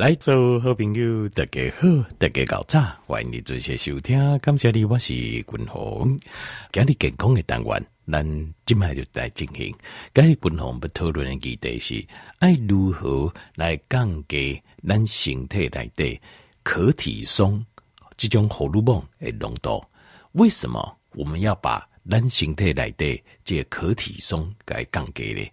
来，做好朋友，大家好，大家搞早，欢迎你准时收听。感谢你，我是君鸿。今日健康的单元，咱今麦就来进行。今日君鸿要讨论的议题是：爱如何来降低咱身体内的可体松这种荷尔蒙的浓度？为什么我们要把咱身体内的这可体松给降低呢？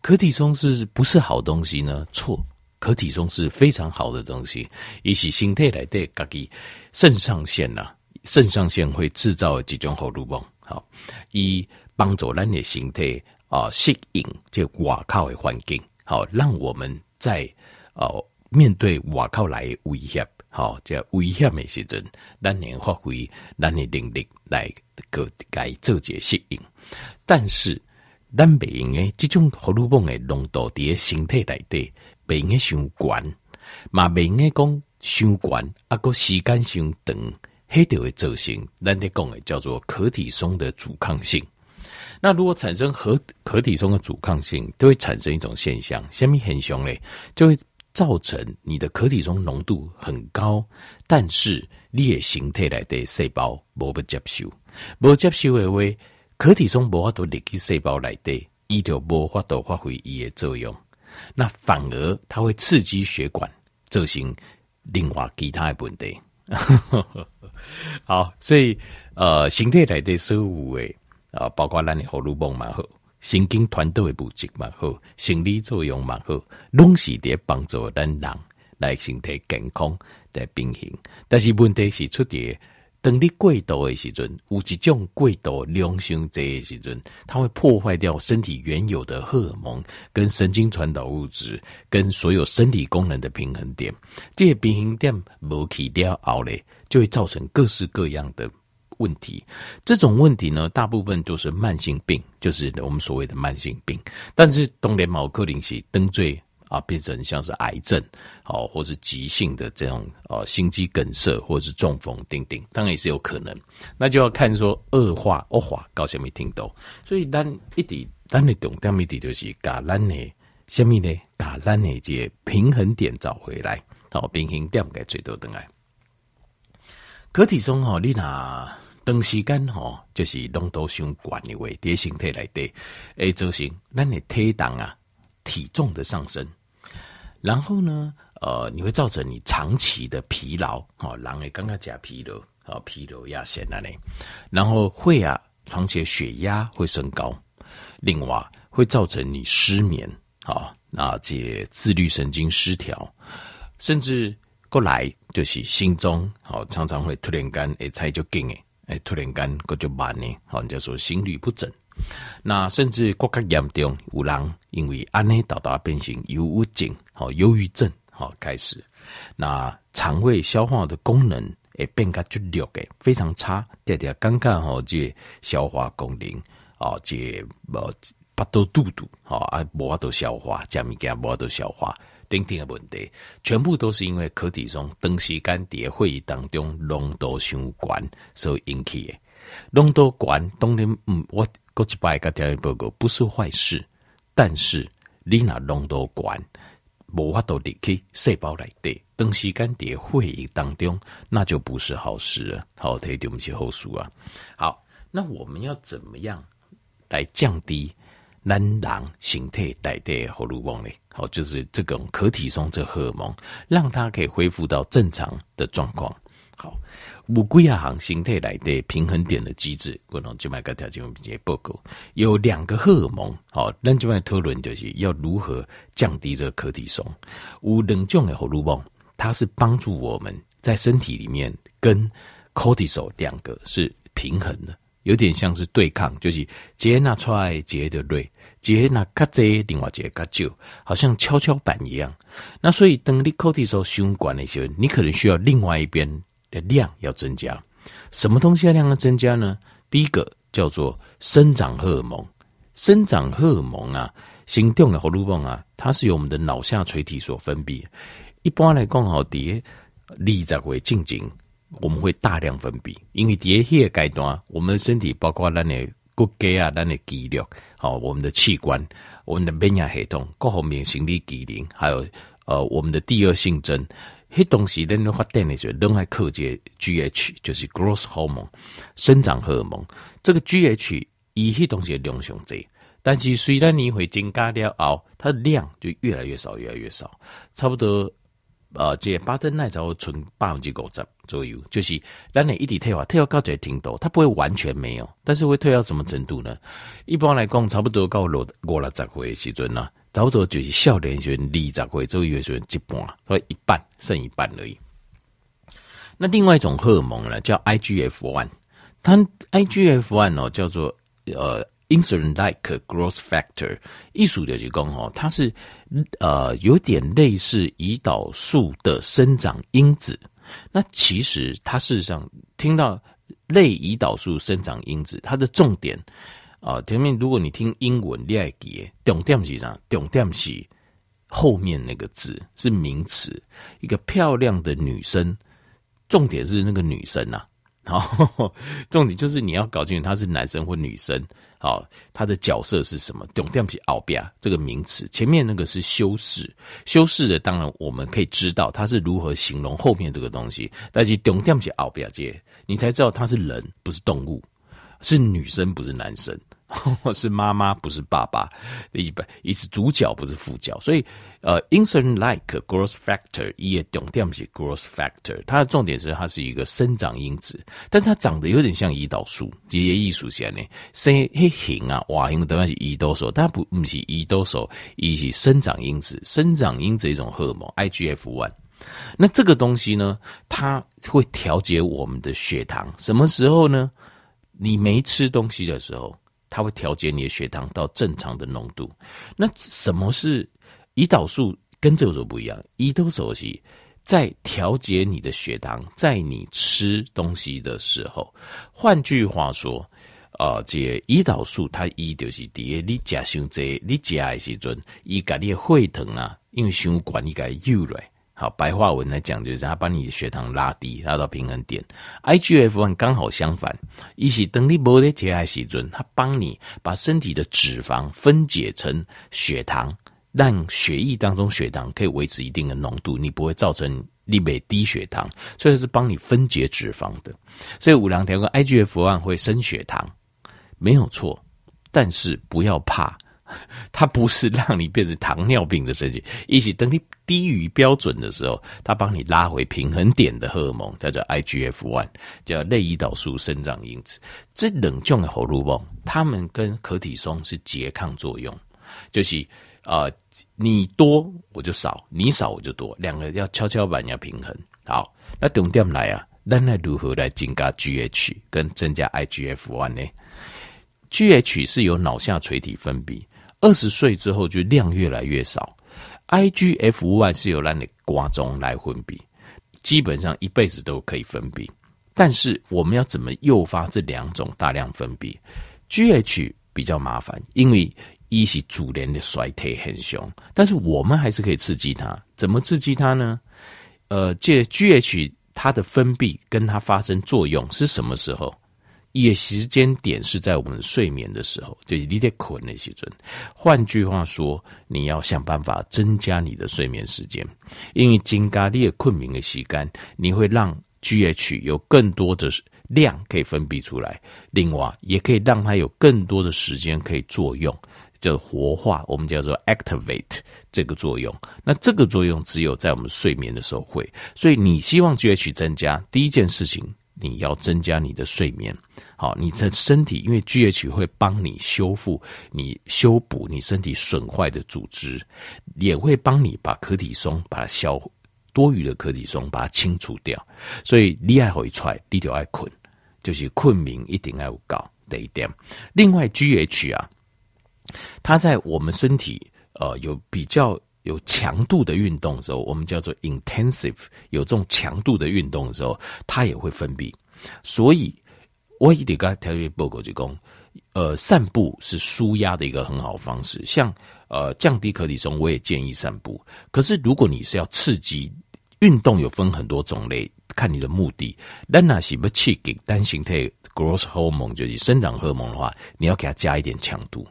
可体松是不是好东西呢？错。可体松是非常好的东西，以起身体来的自己肾上腺呐、啊，肾上腺会制造几种荷尔蒙，好，以帮助咱的身体啊适应这外靠的环境，好，让我们在哦面对外靠来的威胁，好，这危险的时阵，咱能发挥咱的能力来个来做些适应，但是咱不用的这种荷尔蒙的浓度在身体来的。袂用个伤悬，嘛袂用个讲伤悬，啊个时间伤长，迄条会造成咱咧讲的叫做可体松的阻抗性。那如果产生可可体松的阻抗性，都会产生一种现象，什么现象咧？就会造成你的可体松浓度很高，但是你的形体内的细胞无不接受，无接受的话，可体松无法度入去细胞内底，伊就无法度发挥伊的作用。那反而它会刺激血管，造成另外其他的问题。好，所以呃，身体内的所有诶啊，包括咱的荷尔蒙嘛好，神经传导的物质嘛好，生理作用嘛好，拢是伫帮助咱人来身体健康的平衡。但是问题是出在。等你过度的时阵，有一种过度量伤这的时阵，它会破坏掉身体原有的荷尔蒙、跟神经传导物质、跟所有身体功能的平衡点。这些平衡点无去掉后咧，就会造成各式各样的问题。这种问题呢，大部分都是慢性病，就是我们所谓的慢性病。但是当然某可能是登最。啊，变成像是癌症，哦，或是急性的这种呃心肌梗塞，或者是中风，等等，当然也是有可能。那就要看说恶化恶化，搞什么听到。所以咱一直咱的重点一直就是把咱的什么呢？把咱的这平衡点找回来，好，平衡点该最多等来。可体松吼，你那长时间吼，就是浓度相关的话，在身体来的，会造成咱的体重啊，体重的上升。然后呢，呃，你会造成你长期的疲劳，哦，人会刚刚讲疲劳，哦，疲劳压线那里，然后会啊，长期血压会升高，另外会造成你失眠，啊、哦，那这自律神经失调，甚至过来就是心中，哦，常常会突然间诶，踩就紧诶，诶，突然间个就慢呢，哦，叫做心律不整。那甚至更加严重，有人因为安尼导导变成忧郁症，好忧郁症，好开始。那肠胃消化的功能也变得剧烈的非常差，爹爹刚刚好这消化功能啊，这呃巴肚肚肚，好啊，无法度消化，这物件无法度消化，等等的问题，全部都是因为可体松长时间在会议当中浓度相关所引起的。浓度高，当然嗯我。过去摆个调研报告不是坏事，但是你那浓度高，无法度入去细胞内底，长时间在会议当中，那就不是好事了。好，这对不起后书啊。好，那我们要怎么样来降低咱人身体内的荷尔蒙呢？好，就是这种可体松这荷尔蒙，让它可以恢复到正常的状况。好。乌龟亚行形态来的平衡点的机制，不能就买个条件并且报告有两个荷尔蒙，好，那就来讨论就是要如何降低这个可体松。有两种的荷尔蒙，它是帮助我们在身体里面跟 cortisol 两个是平衡的，有点像是对抗，就是杰拿出来杰的瑞，杰拿卡贼另外杰卡旧，好像跷跷板一样。那所以等你 cortisol 胸管的时候，你可能需要另外一边。的量要增加，什么东西要量要增加呢？第一个叫做生长荷尔蒙，生长荷尔蒙啊，心动的荷尔蒙啊，它是由我们的脑下垂体所分泌。一般来讲，好，第立在会静静，我们会大量分泌，因为第一个阶段，我们的身体包括咱的骨骼啊、咱的肌肉，好，我们的器官、我们的免疫系统、各方面生理机能，还有呃我们的第二性征，迄东西咱发展的时候，都爱靠这 GH，就是 growth hormone 生长荷尔蒙。这个 GH 伊迄东西量上侪，但是虽然你会增加了后，它的量就越来越少，越来越少，差不多。呃，这巴登奈才会存百分之五十左右，就是咱你一直退化，退化到这程度，它不会完全没有，但是会退到什么程度呢？一般来讲，差不多到六五六十岁的时阵呢，差不多就是少年时二十岁左右的时阵一半，所以一半剩一半而已。那另外一种荷尔蒙呢，叫 IGF one，它 IGF one 哦，叫做呃。Insulin-like growth factor，意思就是讲哦，它是呃有点类似胰岛素的生长因子。那其实它事实上听到类胰岛素生长因子，它的重点啊，前面如果你听英文，你爱记重点是啥？重点是后面那个字是名词，一个漂亮的女生，重点是那个女生呐、啊。好，重点就是你要搞清楚他是男生或女生。好，他的角色是什么？重点是后面这个名词，前面那个是修饰，修饰的当然我们可以知道他是如何形容后面这个东西。但是重点是后面这，你才知道他是人，不是动物，是女生，不是男生。我是妈妈，不是爸爸。一般也是主角，不是副角。所以，呃，insulin-like growth factor，也重点是 growth factor。它的重点是它是一个生长因子，但是它长得有点像胰岛素。这些艺术家呢，生黑形啊，哇，形当然是胰岛素，但不不是胰岛素，而是生长因子。生长因子一种荷尔蒙，IGF one。那这个东西呢，它会调节我们的血糖。什么时候呢？你没吃东西的时候。它会调节你的血糖到正常的浓度。那什么是胰岛素？跟这个不一样。胰岛素是在调节你的血糖，在你吃东西的时候。换句话说，啊、呃，这胰岛素它一就是第一，你吃伤济，你吃的时阵，伊甲你的血糖啊，因为血管你给诱来。好，白话文来讲，就是它把你的血糖拉低，拉到平衡点。IGF one 刚好相反，一起等你没得节爱时阵，它帮你把身体的脂肪分解成血糖，让血液当中血糖可以维持一定的浓度，你不会造成你被低血糖，所以是帮你分解脂肪的。所以五郎条跟 IGF one 会升血糖，没有错，但是不要怕。它不是让你变成糖尿病的身体，一起等你低于标准的时候，它帮你拉回平衡点的荷尔蒙，叫做 IGF one，叫类胰岛素生长因子。这两种的荷尔蒙，它们跟可体松是拮抗作用，就是呃，你多我就少，你少我就多，两个要跷跷板要平衡。好，那重点来啊，那来如何来增加 GH 跟增加 IGF one 呢？GH 是由脑下垂体分泌。二十岁之后就量越来越少，IGF one 是由让你瓜中来分泌，基本上一辈子都可以分泌。但是我们要怎么诱发这两种大量分泌？GH 比较麻烦，因为一是主连的衰退很凶，但是我们还是可以刺激它。怎么刺激它呢？呃，这 GH 它的分泌跟它发生作用是什么时候？也时间点是在我们睡眠的时候，就是你得困的时准。换句话说，你要想办法增加你的睡眠时间，因为增加你的困眠的时间，你会让 GH 有更多的量可以分泌出来。另外，也可以让它有更多的时间可以作用，叫活化，我们叫做 activate 这个作用。那这个作用只有在我们睡眠的时候会。所以，你希望 GH 增加，第一件事情。你要增加你的睡眠，好，你的身体因为 GH 会帮你修复、你修补你身体损坏的组织，也会帮你把可体松把它消多余的可体松把它清除掉。所以你爱回出来，你就爱困，就是困眠一定要有够的一点。另外，GH 啊，它在我们身体呃有比较。有强度的运动的时候，我们叫做 intensive，有这种强度的运动的时候，它也会分泌。所以，我一点刚才特别报告就讲，呃，散步是舒压的一个很好方式。像呃降低可体松，我也建议散步。可是，如果你是要刺激运动，有分很多种类，看你的目的。那那是不刺激单形态 growth hormone 就是生长荷尔蒙的话，你要给它加一点强度。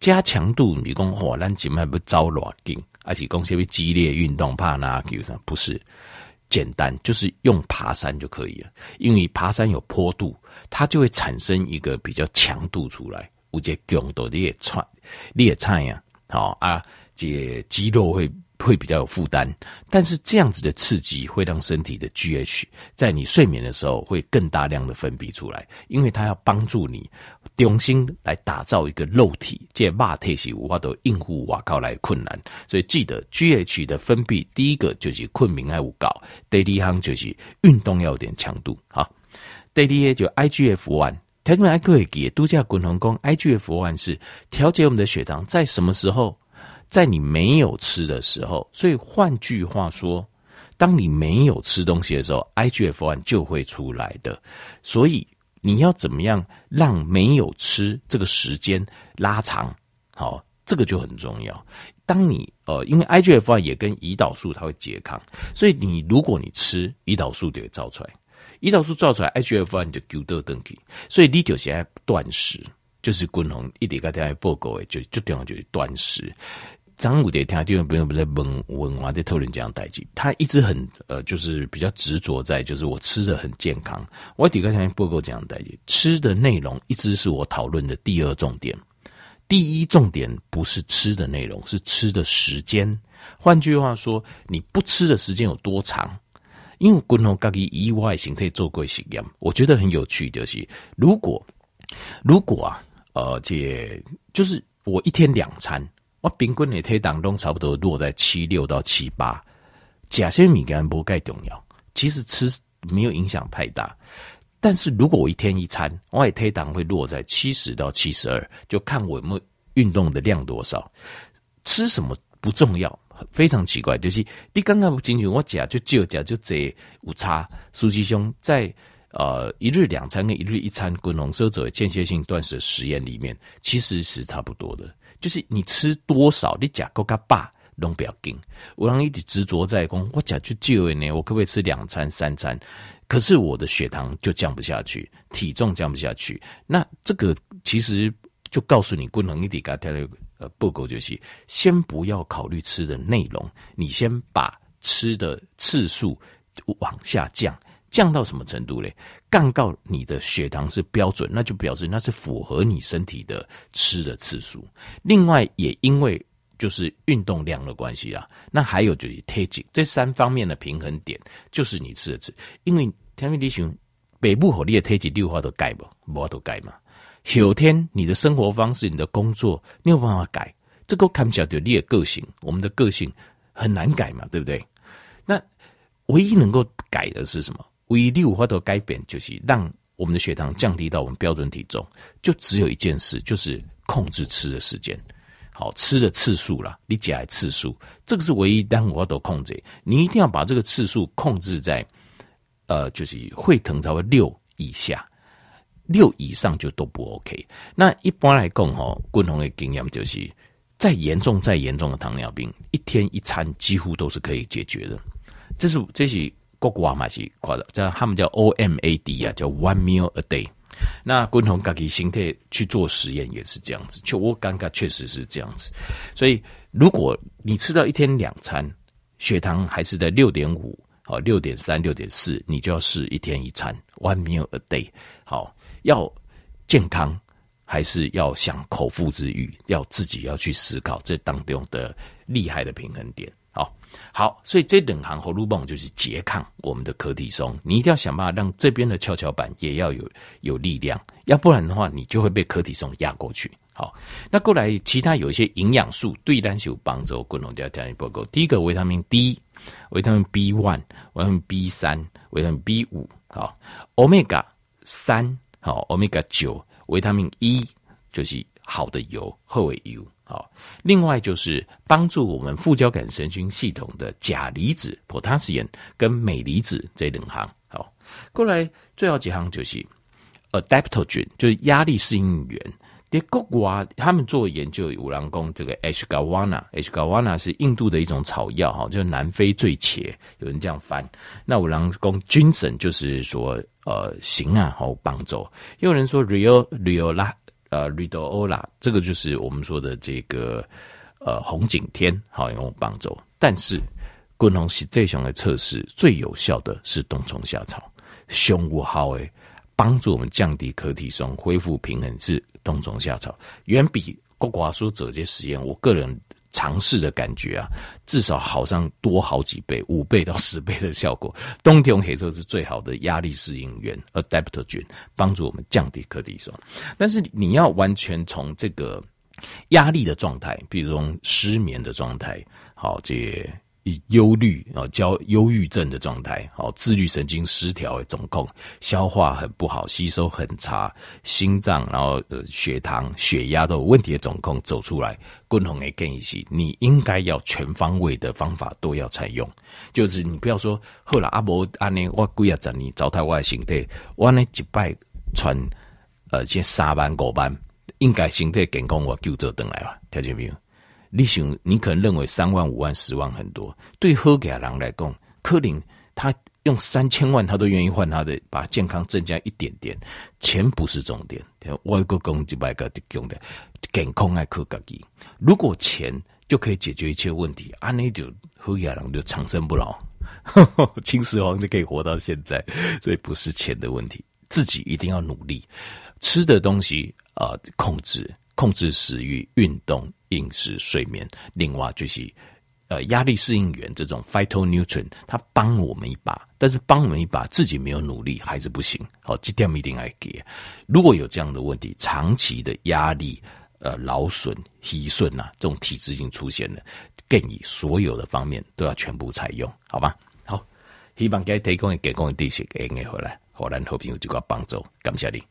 加强度，你讲嚯，咱今麦不招热劲。而且公司会激烈运动，怕那有什么？不是，简单就是用爬山就可以了。因为爬山有坡度，它就会产生一个比较强度出来。有些强度你也喘，你也菜呀，好啊，这肌肉会。会比较有负担，但是这样子的刺激会让身体的 GH 在你睡眠的时候会更大量的分泌出来，因为它要帮助你重新来打造一个肉体，借马特西无法都应付瓦高来困难，所以记得 GH 的分泌，第一个就是困眠爱无搞，第二项就是运动要有点强度，好，第二就 IGF one，台中爱各位记度假滚筒工 IGF one 是调节我们的血糖在什么时候？在你没有吃的时候，所以换句话说，当你没有吃东西的时候，IGF-1 就会出来的。所以你要怎么样让没有吃这个时间拉长？好，这个就很重要。当你呃，因为 IGF-1 也跟胰岛素它会拮抗，所以你如果你吃胰岛素就会造出来，胰岛素造出来，IGF-1 就丢到登去，所以你就现在断食，就是滚红一点个点报告诶，就就这样就是断食。张武的听就不用不在问问完在讨论这样代志，他一直很呃，就是比较执着在，就是我吃的很健康。我底下想报告这样代志，吃的内容一直是我讨论的第二重点，第一重点不是吃的内容，是吃的时间。换句话说，你不吃的时间有多长？因为滚龙咖喱意外形态做过实验，我觉得很有趣，就是如果如果啊，呃，这就是我一天两餐。我平均的体重都差不多落在七六到七八，假设米干不盖重要，其实吃没有影响太大。但是如果我一天一餐，我的体重会落在七十到七十二，就看我有没有运动的量多少。吃什么不重要，非常奇怪，就是你刚刚不进去，我讲就就讲就这误差。苏吉兄在呃一日两餐跟一日一餐滚龙奢者间歇性断食实验里面，其实是差不多的。就是你吃多少，你吃够个饱都不要紧。我让一直执着在讲，我讲就就呢，我可不可以吃两餐三餐？可是我的血糖就降不下去，体重降不下去。那这个其实就告诉你，不能一点个条呃报告就是，先不要考虑吃的内容，你先把吃的次数往下降。降到什么程度嘞？降到你的血糖是标准，那就表示那是符合你身体的吃的次数。另外，也因为就是运动量的关系啊，那还有就是体重这三方面的平衡点，就是你吃的吃。因为天命地雄北部火力的体重六话都改不，无都改嘛。后天你的生活方式、你的工作，你有办法改？这个看不晓得你的个性，我们的个性很难改嘛，对不对？那唯一能够改的是什么？唯一有法度改变，就是让我们的血糖降低到我们标准体重，就只有一件事，就是控制吃的时间，好，吃的次数啦，你讲次数，这个是唯一让我都控制。你一定要把这个次数控制在，呃，就是会疼才会六以下，六以上就都不 OK。那一般来讲，哈，共同的经验就是，再严重再严重的糖尿病，一天一餐几乎都是可以解决的。这是这是。国国嘛是夸的，叫他们叫 OMAD 啊，叫 One Meal a Day。那共同自己形态去做实验也是这样子，就我感觉确实是这样子。所以如果你吃到一天两餐，血糖还是在六点五，好六点三、六点四，你就要试一天一餐 One Meal a Day。好，要健康还是要想口腹之欲，要自己要去思考这当中的厉害的平衡点。好，所以这两行喉咙泵就是拮抗我们的可体松，你一定要想办法让这边的跷跷板也要有有力量，要不然的话，你就会被可体松压过去。好，那过来其他有一些营养素对单是有帮助，共同加调理报告。第一个维他命 D，维他命 B one，维他命 B 三，维他命 B 五，好，Omega 三，好，Omega 九，维他命 E 就是好的油，厚尾油。好，另外就是帮助我们副交感神经系统的钾离子 （potassium） 跟镁离子这两行。好，过来最后几行就是 adaptogen，就是压力适应源。的国外他们做研究，有人说这个 ashwagandha，ashwagandha 是印度的一种草药，哈，就是南非醉茄，有人这样翻。那有人说 ginseng 就是说呃行啊，好帮助。又有人说 rio rio 啦。呃，瑞多欧拉，这个就是我们说的这个呃红景天好用帮助，但是共同是这种的测试最有效的是冬虫夏草，胸无好诶，帮助我们降低可体松、恢复平衡是冬虫夏草，远比国寡说这些实验，我个人。尝试的感觉啊，至少好像多好几倍，五倍到十倍的效果。冬天用黑色是最好的压力适应源，adaptogen，帮助我们降低可体松。但是你要完全从这个压力的状态，比如说失眠的状态，好这。以忧虑啊，焦忧郁症的状态，哦，自律神经失调的总控，消化很不好，吸收很差，心脏然后呃血糖、血压都有问题的总控走出来，共同的建议是，你应该要全方位的方法都要采用，就是你不要说后来阿伯安尼我几啊十年糟蹋我的身体，我呢一摆穿呃这三班五班，应该身体健康我救做回来了，听见没有？你想，你可能认为三万、五万、十万很多，对好家人来讲，柯林他用三千万，他都愿意换他的，把健康增加一点点。钱不是重点，外国公几百个的用的，健康爱靠自己。如果钱就可以解决一切问题，啊，那就好家人就长生不老，秦始皇就可以活到现在。所以不是钱的问题，自己一定要努力，吃的东西啊、控制。控制食欲、运动、饮食、睡眠，另外就是呃压力适应源这种 phytonutrient，它帮我们一把，但是帮我们一把，自己没有努力还是不行。好，这点一定要给。如果有这样的问题，长期的压力、呃劳损、疲损呐，这种体质已经出现了，建议所有的方面都要全部采用，好吧？好，希望给提供给各位地区给你回来，好，然后朋友就给我帮助，感谢你。